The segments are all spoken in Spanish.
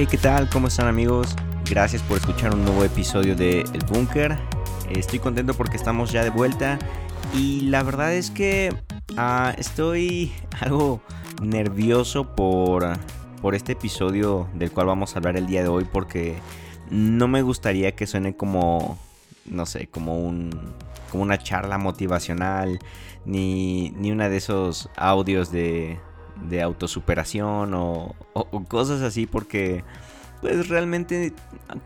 Hey, ¿qué tal? ¿Cómo están amigos? Gracias por escuchar un nuevo episodio de El Búnker. Estoy contento porque estamos ya de vuelta y la verdad es que ah, estoy algo nervioso por, por este episodio del cual vamos a hablar el día de hoy porque no me gustaría que suene como, no sé, como un como una charla motivacional ni, ni una de esos audios de, de autosuperación o, cosas así porque pues realmente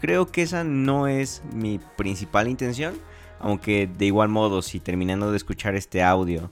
creo que esa no es mi principal intención. Aunque de igual modo, si terminando de escuchar este audio,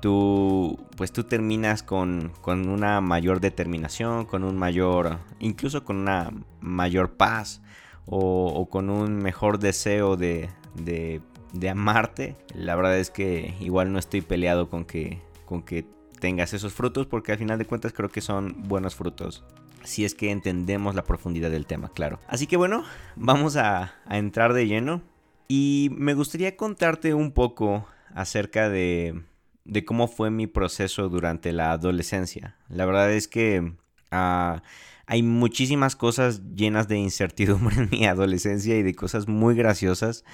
tú pues tú terminas con, con una mayor determinación, con un mayor, incluso con una mayor paz o, con un mejor deseo de, de, de, amarte, la verdad es que igual no estoy peleado con que, con que tengas esos frutos porque al final de cuentas creo que son buenos frutos. Si es que entendemos la profundidad del tema, claro. Así que bueno, vamos a, entrar de lleno. Y me gustaría contarte un poco acerca de, de cómo fue mi proceso durante la adolescencia. La verdad es que ah, hay muchísimas cosas llenas de incertidumbre en mi adolescencia y de cosas muy graciosas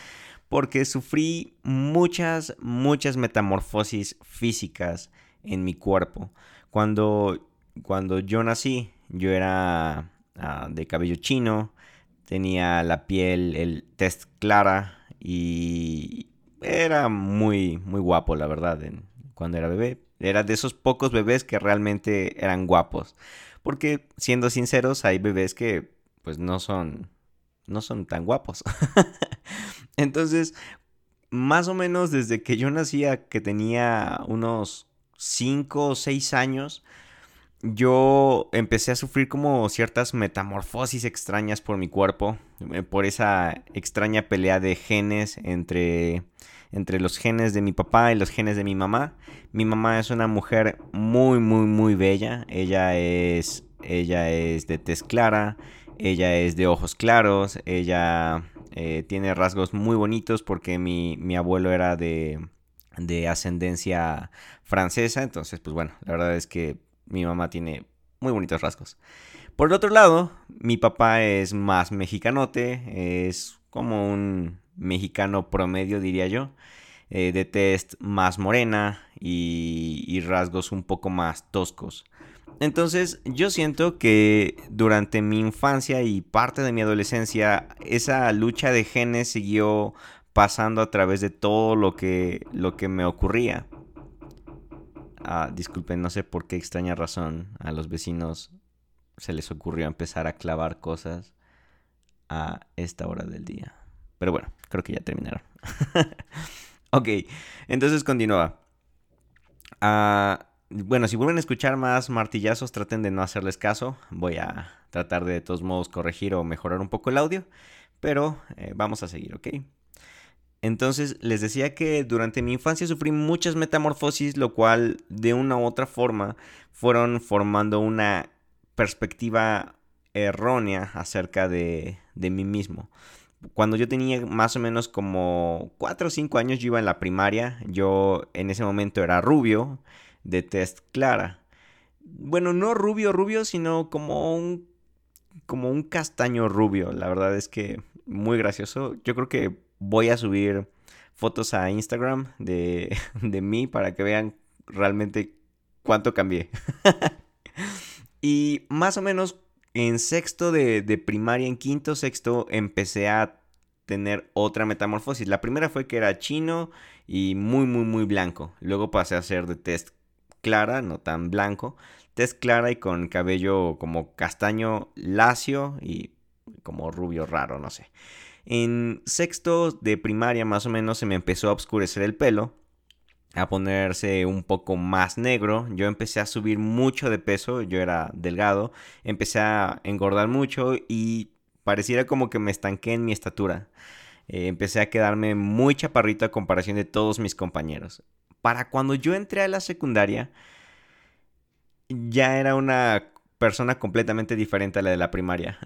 porque sufrí muchas, muchas metamorfosis físicas en mi cuerpo. Cuando, cuando yo nací, yo era ah, de cabello chino, tenía la piel, el test clara y era muy, muy guapo, la verdad, cuando era bebé. Era de esos pocos bebés que realmente eran guapos. Porque, siendo sinceros, hay bebés que, pues, no son, no son tan guapos. Entonces, más o menos desde que yo nacía, que tenía unos 5 o 6 años, yo empecé a sufrir como ciertas metamorfosis extrañas por mi cuerpo, eh, por esa extraña pelea de genes entre, entre los genes de mi papá y los genes de mi mamá. Mi mamá es una mujer muy, muy, muy bella. Ella es, ella es de tez clara, ella es de ojos claros, ella eh, tiene rasgos muy bonitos porque mi, mi abuelo era de, de ascendencia francesa. Entonces, pues bueno, la verdad es que mi mamá tiene muy bonitos rasgos. Por el otro lado, mi papá es más mexicanote, es como un mexicano promedio, diría yo, eh, de test más morena y, y rasgos un poco más toscos. Entonces yo siento que durante mi infancia y parte de mi adolescencia esa lucha de genes siguió pasando a través de todo lo que, lo que me ocurría. Ah, disculpen, no sé por qué extraña razón a los vecinos se les ocurrió empezar a clavar cosas a esta hora del día. Pero bueno, creo que ya terminaron. ok, entonces continúa. Ah, bueno, si vuelven a escuchar más martillazos, traten de no hacerles caso. Voy a tratar de, de todos modos corregir o mejorar un poco el audio. Pero eh, vamos a seguir, ¿ok? Entonces les decía que durante mi infancia sufrí muchas metamorfosis, lo cual de una u otra forma fueron formando una perspectiva errónea acerca de, de mí mismo. Cuando yo tenía más o menos como 4 o 5 años, yo iba en la primaria, yo en ese momento era rubio, de test clara. Bueno, no rubio rubio, sino como un como un castaño rubio. La verdad es que muy gracioso. Yo creo que voy a subir fotos a Instagram de, de mí para que vean realmente cuánto cambié. y más o menos en sexto de, de, primaria, en quinto, sexto, empecé a tener otra metamorfosis. La primera fue que era chino y muy, muy, muy blanco. Luego pasé a ser de test clara, no tan blanco. Test clara y con cabello como castaño lacio y como rubio raro, no sé. En sexto de primaria más o menos se me empezó a oscurecer el pelo, a ponerse un poco más negro. Yo empecé a subir mucho de peso, yo era delgado, empecé a engordar mucho y pareciera como que me estanqué en mi estatura. Eh, empecé a quedarme muy chaparrito a comparación de todos mis compañeros. Para cuando yo entré a la secundaria, ya era una persona completamente diferente a la de la primaria.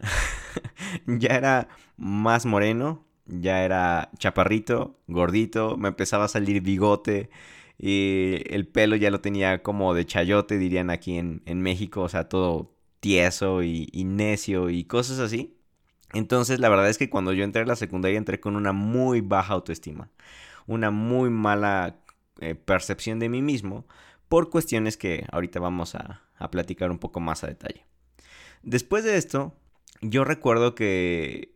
ya era más moreno, ya era chaparrito, gordito, me empezaba a salir bigote y el pelo ya lo tenía como de chayote, dirían aquí en, México, o sea, todo, tieso y, necio y cosas así. Entonces la verdad es que cuando yo entré a la secundaria entré con una muy baja autoestima, una muy mala eh, percepción de mí mismo por cuestiones que ahorita vamos a, platicar un poco más a detalle. Después de esto, yo recuerdo que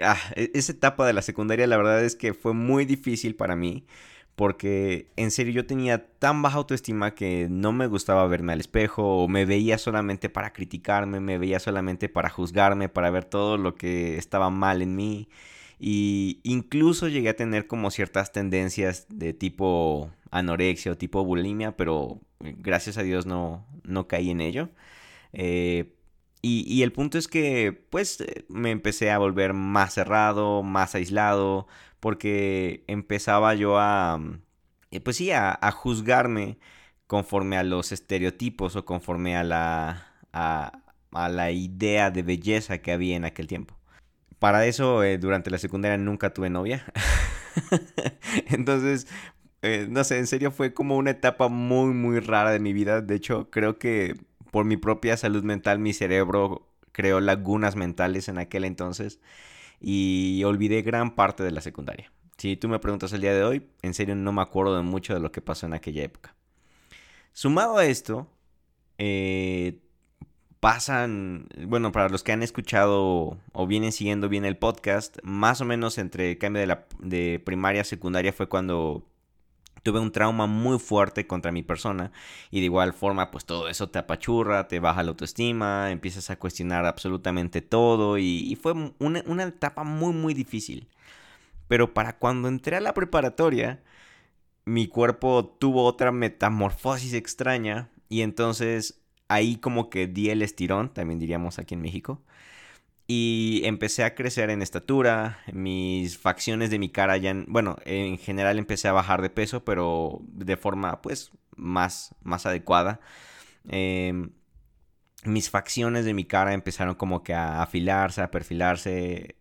ah, e, esa etapa de la secundaria la verdad es que fue muy difícil para mí porque en serio yo tenía tan baja autoestima que no me gustaba verme al espejo o me veía solamente para criticarme, me veía solamente para juzgarme, para ver todo lo que estaba mal en mí y incluso llegué a tener como ciertas tendencias de tipo anorexia o tipo bulimia, pero gracias a Dios no, no caí en ello. Eh, y, el punto es que pues me empecé a volver más cerrado, más aislado, porque empezaba yo a, eh, pues sí, a, juzgarme conforme a los estereotipos o conforme a la, a, la idea de belleza que había en aquel tiempo. Para eso, eh, durante la secundaria nunca tuve novia. Entonces, eh, no sé, en serio fue como una etapa muy, muy rara de mi vida. De hecho, creo que por mi propia salud mental, mi cerebro creó lagunas mentales en aquel entonces y olvidé gran parte de la secundaria. Si tú me preguntas el día de hoy, en serio no me acuerdo de mucho de lo que pasó en aquella época. Sumado a esto, eh, pasan, bueno, para los que han escuchado o vienen siguiendo bien el podcast, más o menos entre cambio de, la, de primaria a secundaria fue cuando tuve un trauma muy fuerte contra mi persona y de igual forma pues todo eso te apachurra, te baja la autoestima, empiezas a cuestionar absolutamente todo y, fue una, una, etapa muy muy difícil. Pero para cuando entré a la preparatoria, mi cuerpo tuvo otra metamorfosis extraña y entonces ahí como que di el estirón, también diríamos aquí en México. Y empecé a crecer en estatura, mis facciones de mi cara ya, bueno, en general empecé a bajar de peso, pero de forma pues más, más adecuada. Em, mis facciones de mi cara empezaron como que a afilarse, a perfilarse.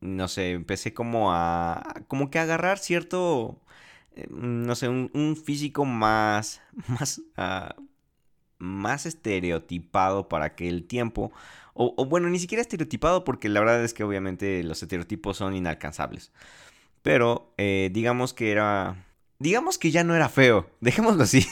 no sé, empecé como a, como que a agarrar cierto, eh, no sé, un, físico más, más, ah, más estereotipado para aquel tiempo o, bueno, ni siquiera estereotipado porque la verdad es que obviamente los estereotipos son inalcanzables. Pero eh, digamos que era... Digamos que ya no era feo. Dejémoslo así.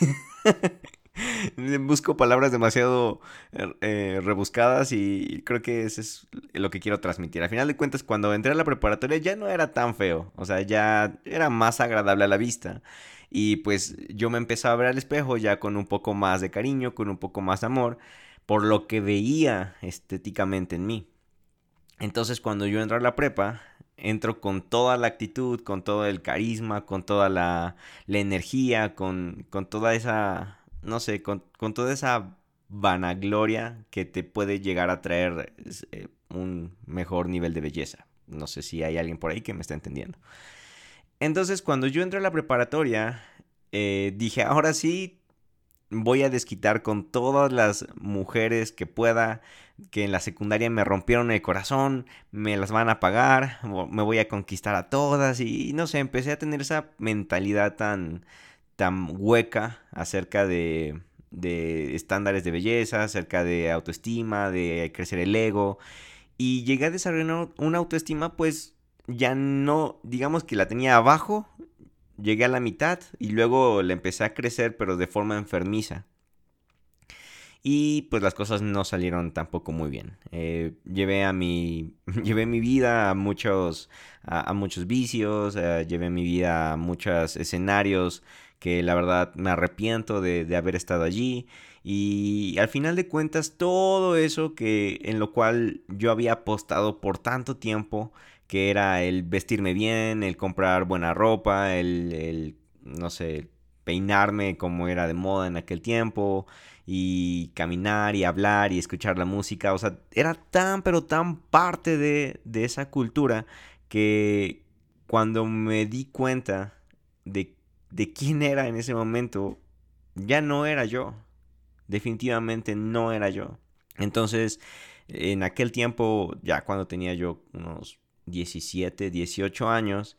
Busco palabras demasiado eh, rebuscadas y creo que eso es lo que quiero transmitir. Al final de cuentas, cuando entré a la preparatoria ya no era tan feo. O sea, ya era más agradable a la vista. Y pues yo me empezaba a ver al espejo ya con un poco más de cariño, con un poco más de amor por lo que veía estéticamente en mí. Entonces cuando yo entro a la prepa, entro con toda la actitud, con todo el carisma, con toda la, energía, con, toda esa, no sé, con, toda esa vanagloria que te puede llegar a traer eh, un mejor nivel de belleza. No sé si hay alguien por ahí que me está entendiendo. Entonces cuando yo entro a la preparatoria, eh, dije, ahora sí, voy a desquitar con todas las mujeres que pueda que en la secundaria me rompieron el corazón, me las van a pagar, me voy a conquistar a todas y no sé, empecé a tener esa mentalidad tan tan hueca acerca de de estándares de belleza, acerca de autoestima, de crecer el ego y llegué a desarrollar una autoestima pues ya no, digamos que la tenía abajo llegué a la mitad y luego le empecé a crecer pero de forma enfermiza. Y pues las cosas no salieron tampoco muy bien. Eh, llevé a mi. Llevé mi vida a muchos. a, muchos vicios. Eh, llevé mi vida a muchos escenarios que la verdad me arrepiento de, de, haber estado allí. Y al final de cuentas, todo eso que. en lo cual yo había apostado por tanto tiempo que era el vestirme bien, el comprar buena ropa, el, no sé, peinarme como era de moda en aquel tiempo y caminar y hablar y escuchar la música. O sea, era tan, pero tan parte de, de esa cultura que cuando me di cuenta de, de quién era en ese momento, ya no era yo. Definitivamente no era yo. Entonces, en aquel tiempo, ya cuando tenía yo unos 17, 18 años,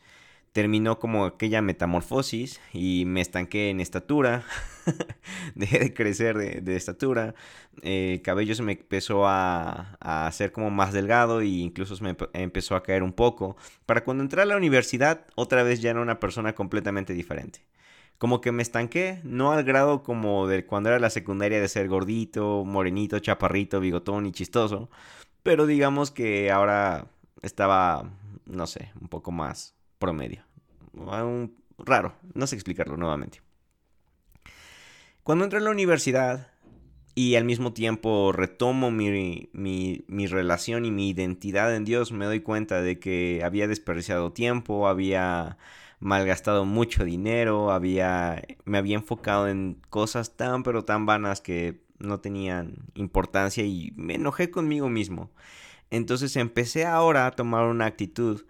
terminó como aquella metamorfosis y me estanqué en estatura, dejé de crecer de, estatura, el cabello se me empezó a, hacer como más delgado e incluso se me empezó a caer un poco, para cuando entré a la universidad otra vez ya era una persona completamente diferente. Como que me estanqué, no al grado como de cuando era la secundaria de ser gordito, morenito, chaparrito, bigotón y chistoso, pero digamos que ahora estaba, no sé, un poco más promedio. Un, raro, no sé explicarlo nuevamente. Cuando entré a la universidad y al mismo tiempo retomo mi, mi, relación y mi identidad en Dios, me doy cuenta de que había desperdiciado tiempo, había malgastado mucho dinero, había, me había enfocado en cosas tan pero tan vanas que no tenían importancia y me enojé conmigo mismo. Entonces empecé ahora a tomar una actitud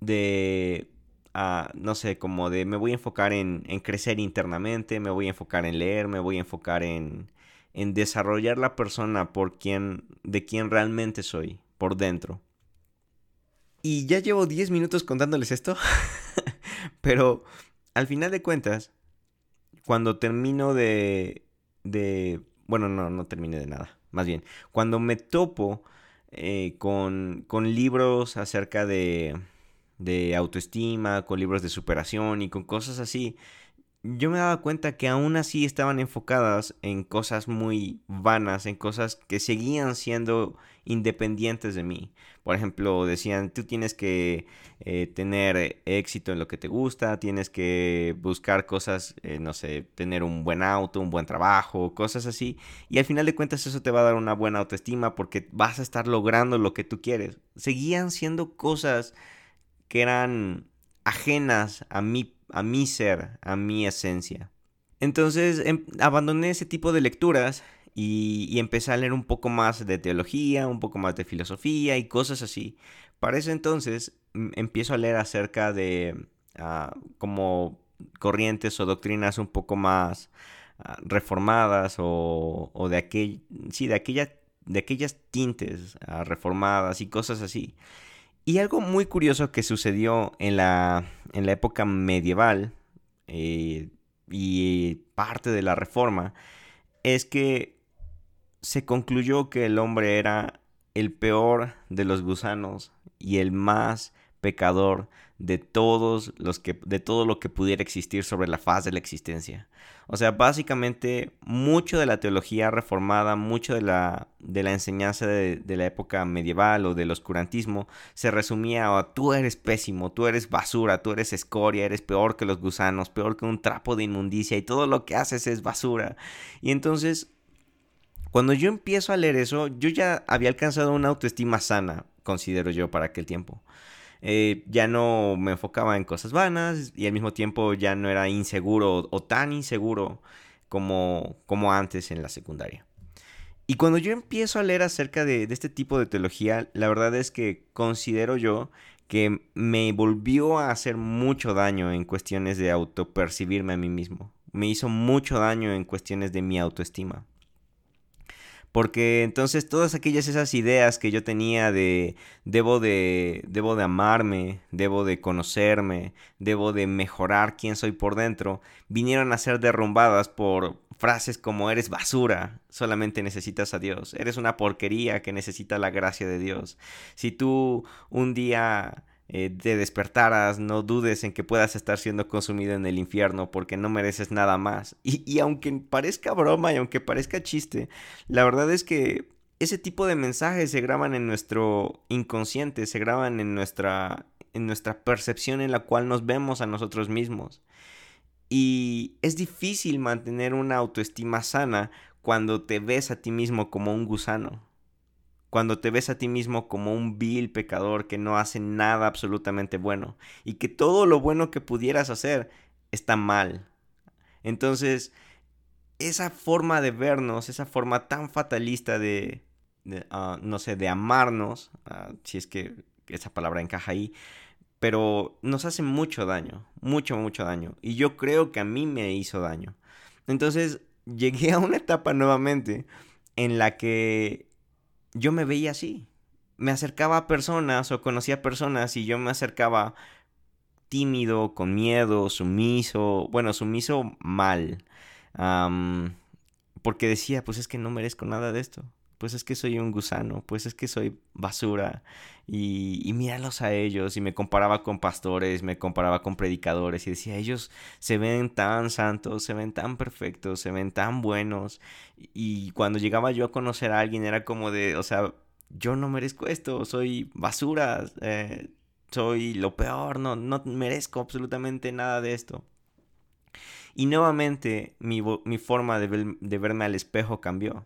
de, ah, no sé, como de me voy a enfocar en, crecer internamente, me voy a enfocar en leer, me voy a enfocar en, en desarrollar la persona por quien, de quien realmente soy, por dentro. Y ya llevo 10 minutos contándoles esto, pero al final de cuentas, cuando termino de, de, bueno, no, no terminé de nada, más bien, cuando me topo eh, con, con, libros acerca de, de autoestima, con libros de superación y con cosas así, yo me daba cuenta que aún así estaban enfocadas en cosas muy vanas, en cosas que seguían siendo independientes de mí. Por ejemplo, decían, tú tienes que eh, tener éxito en lo que te gusta, tienes que buscar cosas, eh, no sé, tener un buen auto, un buen trabajo, cosas así. Y al final de cuentas eso te va a dar una buena autoestima porque vas a estar logrando lo que tú quieres. Seguían siendo cosas que eran ajenas a mi, a mi ser, a mi esencia. Entonces em, abandoné ese tipo de lecturas y, empecé a leer un poco más de teología, un poco más de filosofía y cosas así. Para ese entonces empiezo a leer acerca de ah, como corrientes o doctrinas un poco más ah, reformadas o, de, aquel, sí, de, aquella, de aquellas tintes ah, reformadas y cosas así. Y algo muy curioso que sucedió en la, en la época medieval eh, y parte de la reforma es que se concluyó que el hombre era el peor de los gusanos y el más pecador de todos los que de todo lo que pudiera existir sobre la faz de la existencia. O sea, básicamente mucho de la teología reformada, mucho de la, de la enseñanza de, la época medieval o del oscurantismo se resumía a tú eres pésimo, tú eres basura, tú eres escoria, eres peor que los gusanos, peor que un trapo de inmundicia y todo lo que haces es basura. Y entonces cuando yo empiezo a leer eso, yo ya había alcanzado una autoestima sana, considero yo, para aquel tiempo. Eh, ya no me enfocaba en cosas vanas y al mismo tiempo ya no era inseguro o tan inseguro como, como antes en la secundaria. Y cuando yo empiezo a leer acerca de, de, este tipo de teología, la verdad es que considero yo que me volvió a hacer mucho daño en cuestiones de autopercibirme a mí mismo. Me hizo mucho daño en cuestiones de mi autoestima. Porque entonces todas aquellas esas ideas que yo tenía de debo de debo de amarme, debo de conocerme, debo de mejorar quién soy por dentro, vinieron a ser derrumbadas por frases como eres basura, solamente necesitas a Dios, eres una porquería que necesita la gracia de Dios. Si tú un día eh, te despertaras, no dudes en que puedas estar siendo consumido en el infierno porque no mereces nada más. Y, y aunque parezca broma y aunque parezca chiste, la verdad es que ese tipo de mensajes se graban en nuestro inconsciente, se graban en nuestra, en nuestra percepción en la cual nos vemos a nosotros mismos. Y es difícil mantener una autoestima sana cuando te ves a ti mismo como un gusano cuando te ves a ti mismo como un vil pecador que no hace nada absolutamente bueno y que todo lo bueno que pudieras hacer está mal. Entonces, esa forma de vernos, esa forma tan fatalista de, ah, no sé, de amarnos, ah, si es que esa palabra encaja ahí, pero nos hace mucho daño, mucho, mucho daño. Y yo creo que a mí me hizo daño. Entonces, llegué a una etapa nuevamente en la que yo me veía así. Me acercaba a personas o conocía personas y yo me acercaba tímido, con miedo, sumiso, bueno, sumiso mal, porque decía, pues es que no merezco nada de esto, pues es que soy un gusano, pues es que soy basura, y, y míralos a ellos, y me comparaba con pastores, me comparaba con predicadores, y decía, ellos se ven tan santos, se ven tan perfectos, se ven tan buenos, y cuando llegaba yo a conocer a alguien era como de, o sea, yo no merezco esto, soy basura, eh, soy lo peor, no, no merezco absolutamente nada de esto. Y nuevamente mi, forma de, de, verme al espejo cambió.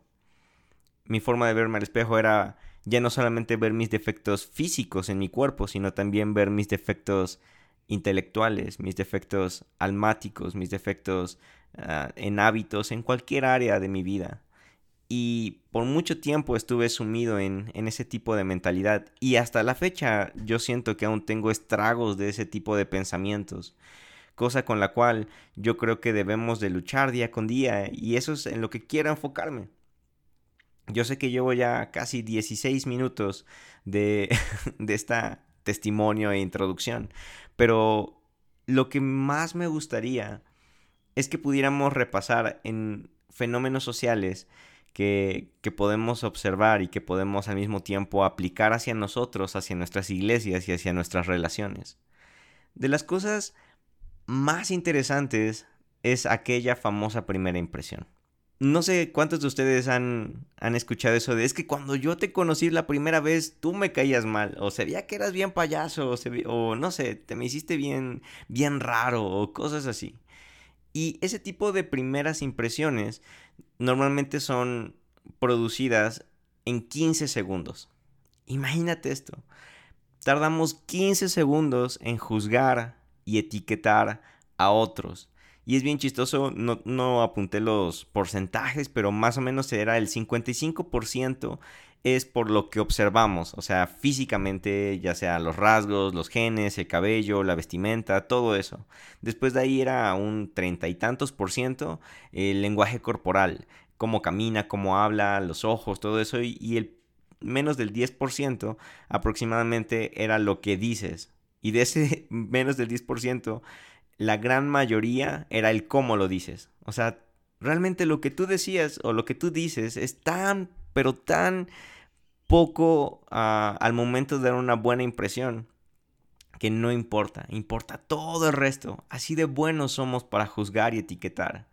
Mi forma de verme al espejo era ya no solamente ver mis defectos físicos en mi cuerpo, sino también ver mis defectos intelectuales, mis defectos almáticos, mis defectos ah, en hábitos, en cualquier área de mi vida. Y por mucho tiempo estuve sumido en, ese tipo de mentalidad. Y hasta la fecha yo siento que aún tengo estragos de ese tipo de pensamientos. Cosa con la cual yo creo que debemos de luchar día con día. Y eso es en lo que quiero enfocarme. Yo sé que llevo ya casi 16 minutos de, de esta testimonio e introducción. Pero lo que más me gustaría es que pudiéramos repasar en fenómenos sociales que, podemos observar y que podemos al mismo tiempo aplicar hacia nosotros, hacia nuestras iglesias y hacia nuestras relaciones. De las cosas más interesantes es aquella famosa primera impresión. No sé cuántos de ustedes han, han, escuchado eso de es que cuando yo te conocí la primera vez tú me caías mal o se veía que eras bien payaso o, o no sé, te me hiciste bien, bien raro o cosas así. Y ese tipo de primeras impresiones normalmente son producidas en 15 segundos. Imagínate esto. Tardamos 15 segundos en juzgar y etiquetar a otros. Y es bien chistoso, no, no apunté los porcentajes, pero más o menos era el 55% es por lo que observamos, o sea, físicamente, ya sea los rasgos, los genes, el cabello, la vestimenta, todo eso. Después de ahí era un treinta y tantos por ciento el lenguaje corporal, cómo camina, cómo habla, los ojos, todo eso, y, el menos del 10% aproximadamente era lo que dices. Y de ese menos del 10%, la gran mayoría era el cómo lo dices. O sea, realmente lo que tú decías o lo que tú dices es tan, pero tan poco ah, al momento de dar una buena impresión que no importa, importa todo el resto. Así de buenos somos para juzgar y etiquetar.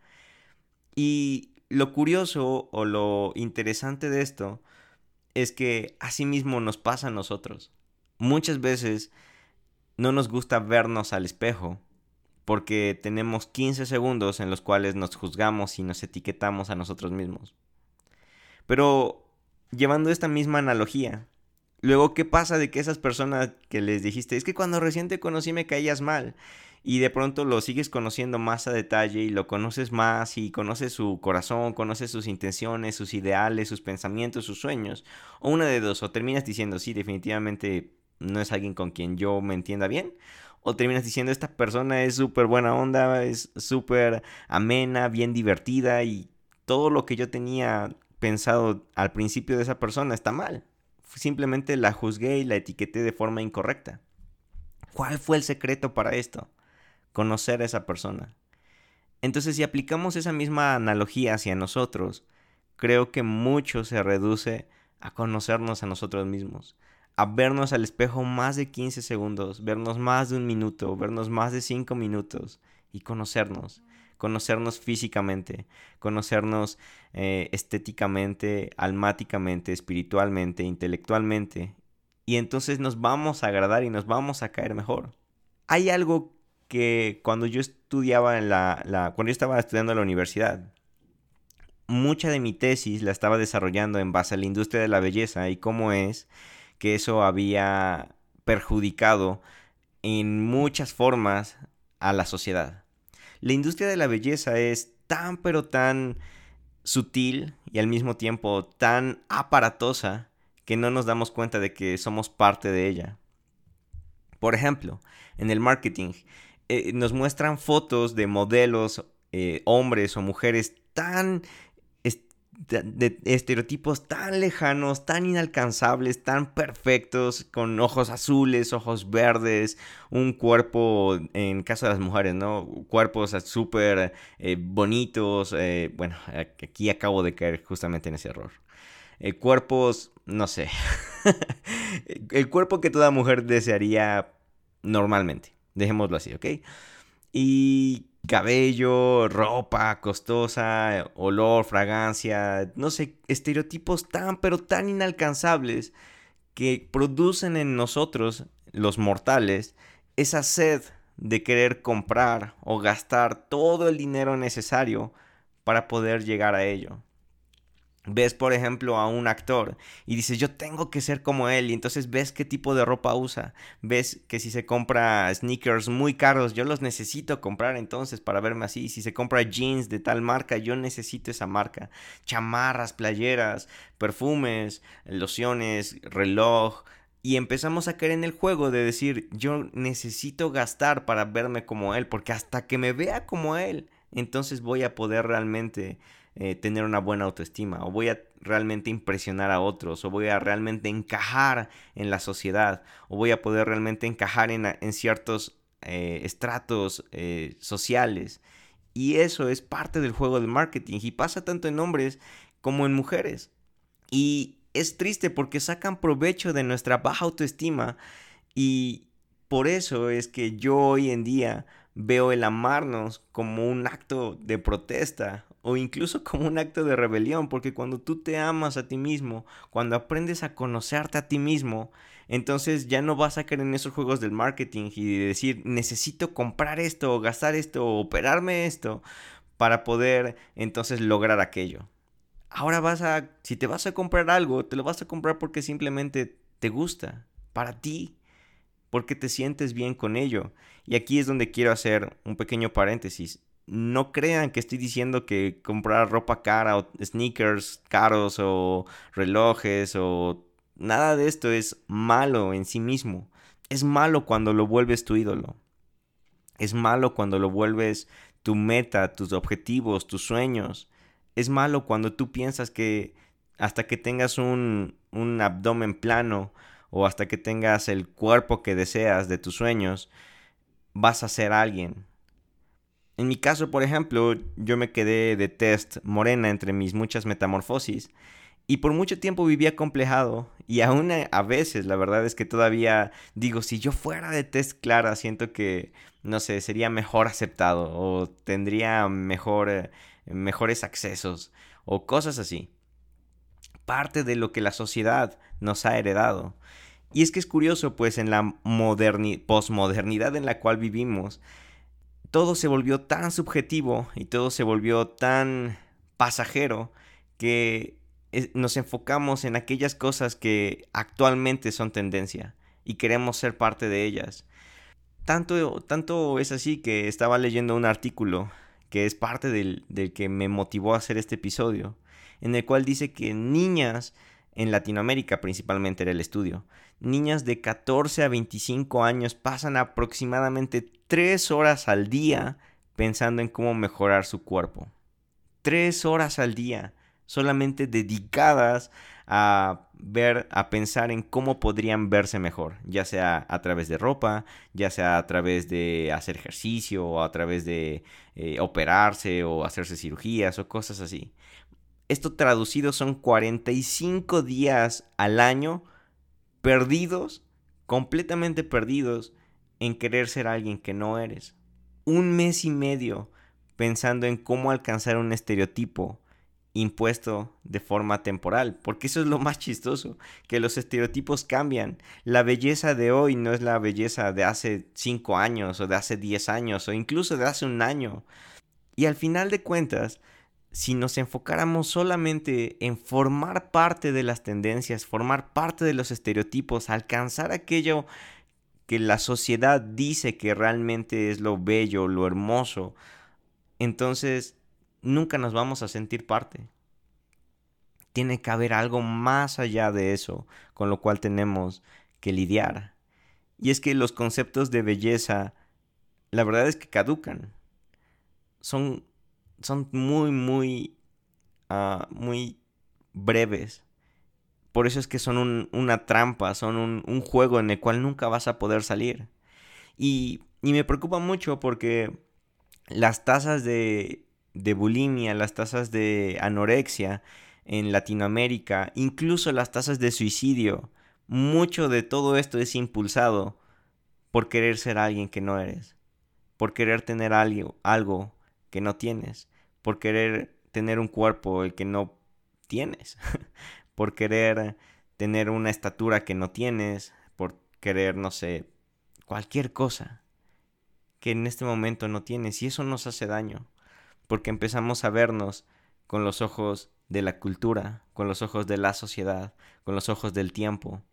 Y lo curioso o lo interesante de esto es que así mismo nos pasa a nosotros. Muchas veces no nos gusta vernos al espejo porque tenemos 15 segundos en los cuales nos juzgamos y nos etiquetamos a nosotros mismos. Pero llevando esta misma analogía, luego, ¿qué pasa de que esas personas que les dijiste, es que cuando recién te conocí me caías mal? Y de pronto lo sigues conociendo más a detalle y lo conoces más y conoces su corazón, conoces sus intenciones, sus ideales, sus pensamientos, sus sueños. O una de dos, o terminas diciendo, sí, definitivamente no es alguien con quien yo me entienda bien. O terminas diciendo, esta persona es súper buena onda, es súper amena, bien divertida y todo lo que yo tenía pensado al principio de esa persona está mal. Simplemente la juzgué y la etiqueté de forma incorrecta. ¿Cuál fue el secreto para esto? Conocer a esa persona. Entonces, si aplicamos esa misma analogía hacia nosotros, creo que mucho se reduce a conocernos a nosotros mismos, a vernos al espejo más de 15 segundos, vernos más de un minuto, vernos más de 5 minutos y conocernos conocernos físicamente, conocernos eh, estéticamente, almáticamente, espiritualmente, intelectualmente. Y entonces nos vamos a agradar y nos vamos a caer mejor. Hay algo que cuando yo estudiaba en la, la cuando yo estaba estudiando en la universidad, mucha de mi tesis la estaba desarrollando en base a la industria de la belleza y cómo es que eso había perjudicado en muchas formas a la sociedad la industria de la belleza es tan pero tan sutil y al mismo tiempo tan aparatosa que no nos damos cuenta de que somos parte de ella. Por ejemplo, en el marketing eh, nos muestran fotos de modelos, eh, hombres o mujeres tan de, estereotipos tan lejanos, tan inalcanzables, tan perfectos, con ojos azules, ojos verdes, un cuerpo, en caso de las mujeres, ¿no? Cuerpos súper eh, bonitos. Eh, bueno, aquí acabo de caer justamente en ese error. Eh, cuerpos, no sé. el cuerpo que toda mujer desearía normalmente. Dejémoslo así, ¿ok? Y cabello, ropa costosa, olor, fragancia, no sé, estereotipos tan pero tan inalcanzables que producen en nosotros, los mortales, esa sed de querer comprar o gastar todo el dinero necesario para poder llegar a ello ves, por ejemplo, a un actor y dices, yo tengo que ser como él, y entonces ves qué tipo de ropa usa, ves que si se compra sneakers muy caros, yo los necesito comprar entonces para verme así, si se compra jeans de tal marca, yo necesito esa marca, chamarras, playeras, perfumes, lociones, reloj. Y empezamos a caer en el juego de decir, yo necesito gastar para verme como él, porque hasta que me vea como él, entonces voy a poder realmente eh, tener una buena autoestima, o voy a realmente impresionar a otros, o voy a realmente encajar en la sociedad, o voy a poder realmente encajar en, ciertos eh, estratos eh, sociales. Y eso es parte del juego del marketing y pasa tanto en hombres como en mujeres. Y es triste porque sacan provecho de nuestra baja autoestima y por eso es que yo hoy en día veo el amarnos como un acto de protesta o incluso como un acto de rebelión, porque cuando tú te amas a ti mismo, cuando aprendes a conocerte a ti mismo, entonces ya no vas a caer en esos juegos del marketing y decir, necesito comprar esto, o gastar esto, o operarme esto, para poder entonces lograr aquello. Ahora vas a, si te vas a comprar algo, te lo vas a comprar porque simplemente te gusta, para ti, porque te sientes bien con ello. Y aquí es donde quiero hacer un pequeño paréntesis no crean que estoy diciendo que comprar ropa cara o sneakers caros o relojes o nada de esto es malo en sí mismo. Es malo cuando lo vuelves tu ídolo. Es malo cuando lo vuelves tu meta, tus objetivos, tus sueños. Es malo cuando tú piensas que hasta que tengas un, un abdomen plano o hasta que tengas el cuerpo que deseas de tus sueños, vas a ser alguien en mi caso, por ejemplo, yo me quedé de test morena entre mis muchas metamorfosis y por mucho tiempo vivía complejado y aún a veces la verdad es que todavía digo, si yo fuera de test clara, siento que, no sé, sería mejor aceptado o tendría mejor, mejores accesos o cosas así. Parte de lo que la sociedad nos ha heredado. Y es que es curioso, pues en la posmodernidad en la cual vivimos, todo se volvió tan subjetivo y todo se volvió tan pasajero que nos enfocamos en aquellas cosas que actualmente son tendencia y queremos ser parte de ellas. Tanto, tanto es así que estaba leyendo un artículo que es parte del, del que me motivó a hacer este episodio, en el cual dice que niñas en Latinoamérica principalmente era el estudio. Niñas de 14 a 25 años pasan aproximadamente 3 horas al día pensando en cómo mejorar su cuerpo. 3 horas al día solamente dedicadas a ver, a pensar en cómo podrían verse mejor, ya sea a través de ropa, ya sea a través de hacer ejercicio o a través de eh, operarse o hacerse cirugías o cosas así. Esto traducido son 45 días al año perdidos, completamente perdidos en querer ser alguien que no eres. Un mes y medio pensando en cómo alcanzar un estereotipo impuesto de forma temporal, porque eso es lo más chistoso, que los estereotipos cambian. La belleza de hoy no es la belleza de hace 5 años o de hace 10 años o incluso de hace un año. Y al final de cuentas, si nos enfocáramos solamente en formar parte de las tendencias, formar parte de los estereotipos, alcanzar aquello que la sociedad dice que realmente es lo bello, lo hermoso, entonces nunca nos vamos a sentir parte. Tiene que haber algo más allá de eso con lo cual tenemos que lidiar. Y es que los conceptos de belleza, la verdad es que caducan. Son son muy, muy ah, muy breves. Por eso es que son una trampa, son un, juego en el cual nunca vas a poder salir. Y, me preocupa mucho porque las tasas de, de bulimia, las tasas de anorexia en Latinoamérica, incluso las tasas de suicidio, mucho de todo esto es impulsado por querer ser alguien que no eres, por querer tener algo que no tienes, por querer tener un cuerpo el que no tienes, por querer tener una estatura que no tienes, por querer, no sé, cualquier cosa que en este momento no tienes y eso nos hace daño, porque empezamos a vernos con los ojos de la cultura, con los ojos de la sociedad, con los ojos del tiempo,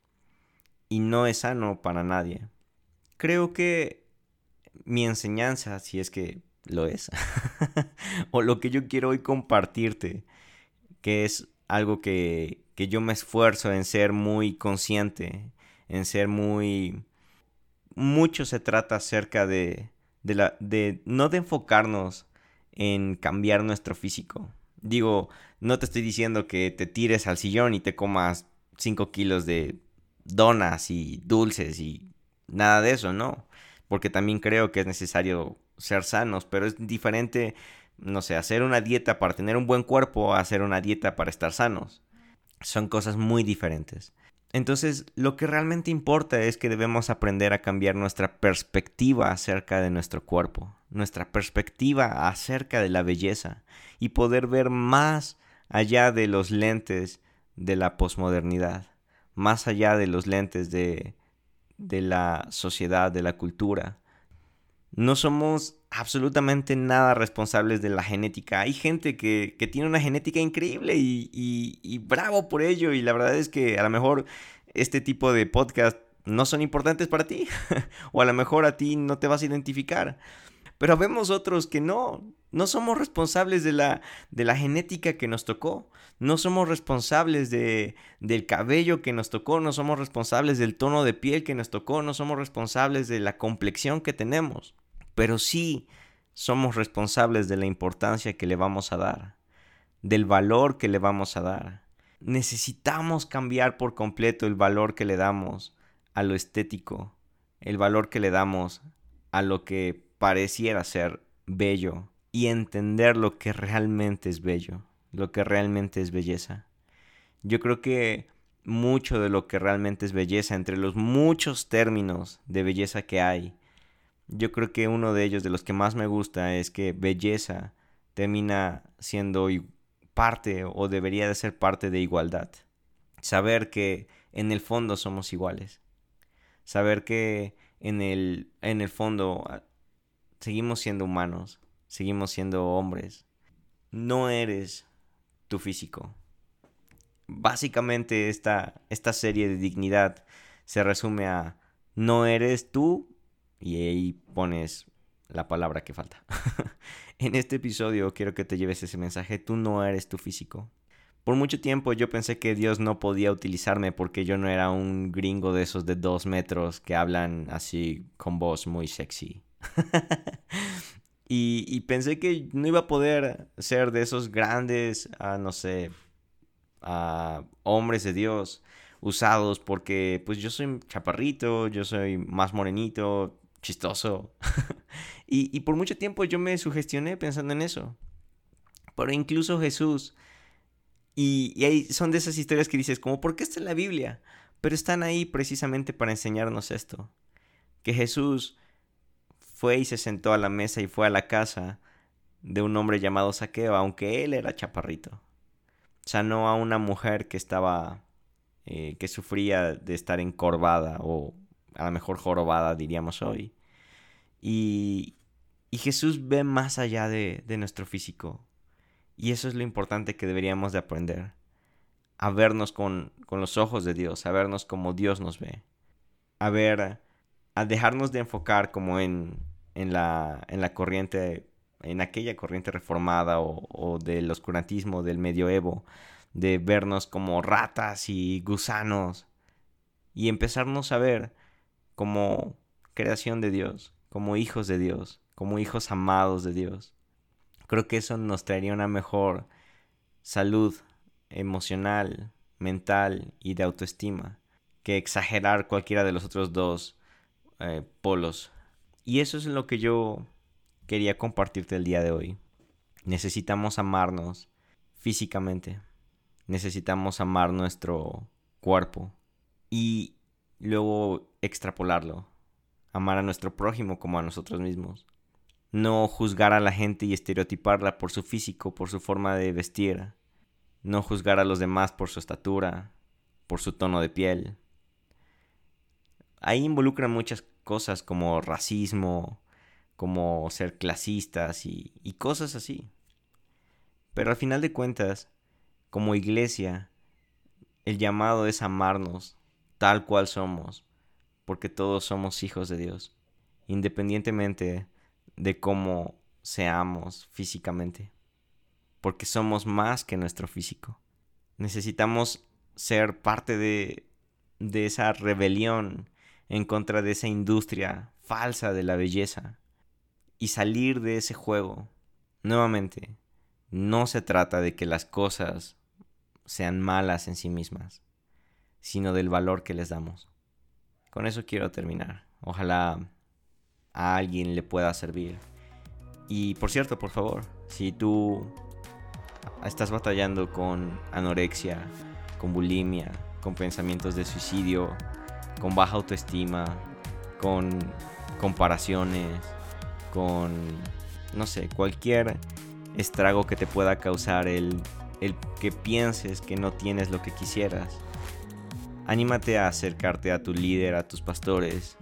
y no es sano para nadie. Creo que mi enseñanza, si es que lo es, o lo que yo quiero hoy compartirte, que es algo que, que yo me esfuerzo en ser muy consciente, en ser muy... Mucho se trata acerca de, de, la, de no de enfocarnos en cambiar nuestro físico. Digo, no te estoy diciendo que te tires al sillón y te comas 5 kilos de donas y dulces y nada de eso, no. Porque también creo que es necesario ser sanos, pero es diferente, no sé, hacer una dieta para tener un buen cuerpo a hacer una dieta para estar sanos. Son cosas muy diferentes. Entonces, lo que realmente importa es que debemos aprender a cambiar nuestra perspectiva acerca de nuestro cuerpo, nuestra perspectiva acerca de la belleza y poder ver más allá de los lentes de la posmodernidad, más allá de los lentes de, de la sociedad, de la cultura. No somos absolutamente nada responsables de la genética. Hay gente que, tiene una genética increíble y, bravo por ello. Y la verdad es que a lo mejor este tipo de podcast no son importantes para ti. o a lo mejor a ti no te vas a identificar. Pero vemos otros que no, no somos responsables de la, de la genética que nos tocó, no somos responsables de, del cabello que nos tocó, no somos responsables del tono de piel que nos tocó, no somos responsables de la complexión que tenemos pero sí somos responsables de la importancia que le vamos a dar, del valor que le vamos a dar. Necesitamos cambiar por completo el valor que le damos a lo estético, el valor que le damos a lo que pareciera ser bello y entender lo que realmente es bello, lo que realmente es belleza. Yo creo que mucho de lo que realmente es belleza, entre los muchos términos de belleza que hay, yo creo que uno de ellos, de los que más me gusta, es que belleza termina siendo parte o debería de ser parte de igualdad. Saber que en el fondo somos iguales. Saber que en el, en el fondo ah, seguimos siendo humanos, seguimos siendo hombres. No eres tu físico. Básicamente esta, esta serie de dignidad se resume a no eres tú y ahí pones la palabra que falta. en este episodio quiero que te lleves ese mensaje, tú no eres tu físico. Por mucho tiempo yo pensé que Dios no podía utilizarme porque yo no era un gringo de esos de dos metros que hablan así con voz muy sexy. y, pensé que no iba a poder ser de esos grandes, ah, no sé, ah, hombres de Dios usados porque pues yo soy chaparrito, yo soy más morenito, chistoso. y, por mucho tiempo yo me sugestioné pensando en eso. Pero incluso Jesús, y, y ahí son de esas historias que dices, como, ¿por qué está en la Biblia? Pero están ahí precisamente para enseñarnos esto. Que Jesús fue y se sentó a la mesa y fue a la casa de un hombre llamado Saqueo, aunque él era chaparrito. Sanó a una mujer que estaba, eh, que sufría de estar encorvada o a lo mejor jorobada diríamos hoy. Y, y Jesús ve más allá de, de nuestro físico. Y eso es lo importante que deberíamos de aprender. A vernos con, con los ojos de Dios, a vernos como Dios nos ve. A ver, a dejarnos de enfocar como en, en, la, en la corriente, en aquella corriente reformada o, o del oscurantismo del medioevo, de vernos como ratas y gusanos y empezarnos a ver como creación de Dios, como hijos de Dios, como hijos amados de Dios. Creo que eso nos traería una mejor salud emocional, mental y de autoestima que exagerar cualquiera de los otros dos eh, polos. Y eso es lo que yo quería compartirte el día de hoy. Necesitamos amarnos físicamente. Necesitamos amar nuestro cuerpo y luego extrapolarlo. Amar a nuestro prójimo como a nosotros mismos. No juzgar a la gente y estereotiparla por su físico, por su forma de vestir. No juzgar a los demás por su estatura, por su tono de piel. Ahí involucran muchas cosas como racismo, como ser clasistas y, cosas así. Pero al final de cuentas, como iglesia, el llamado es amarnos tal cual somos, porque todos somos hijos de Dios, independientemente de cómo seamos físicamente, porque somos más que nuestro físico. Necesitamos ser parte de esa rebelión en contra de esa industria falsa de la belleza y salir de ese juego. Nuevamente, no se trata de que las cosas sean malas en sí mismas, sino del valor que les damos. Con eso quiero terminar. Ojalá a alguien le pueda servir. Y por cierto, por favor, si tú estás batallando con anorexia, con bulimia, con pensamientos de suicidio, con baja autoestima, con comparaciones, con, no sé, cualquier estrago que te pueda causar el, el que pienses que no tienes lo que quisieras. Anímate a acercarte a tu líder, a tus pastores,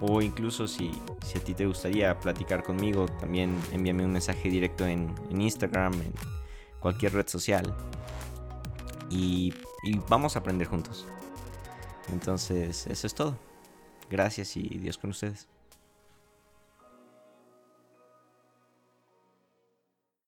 o incluso si, si a ti te gustaría platicar conmigo, también envíame un mensaje directo en, en Instagram, en cualquier red social. Y, y vamos a aprender juntos. Entonces, eso es todo. Gracias y Dios con ustedes.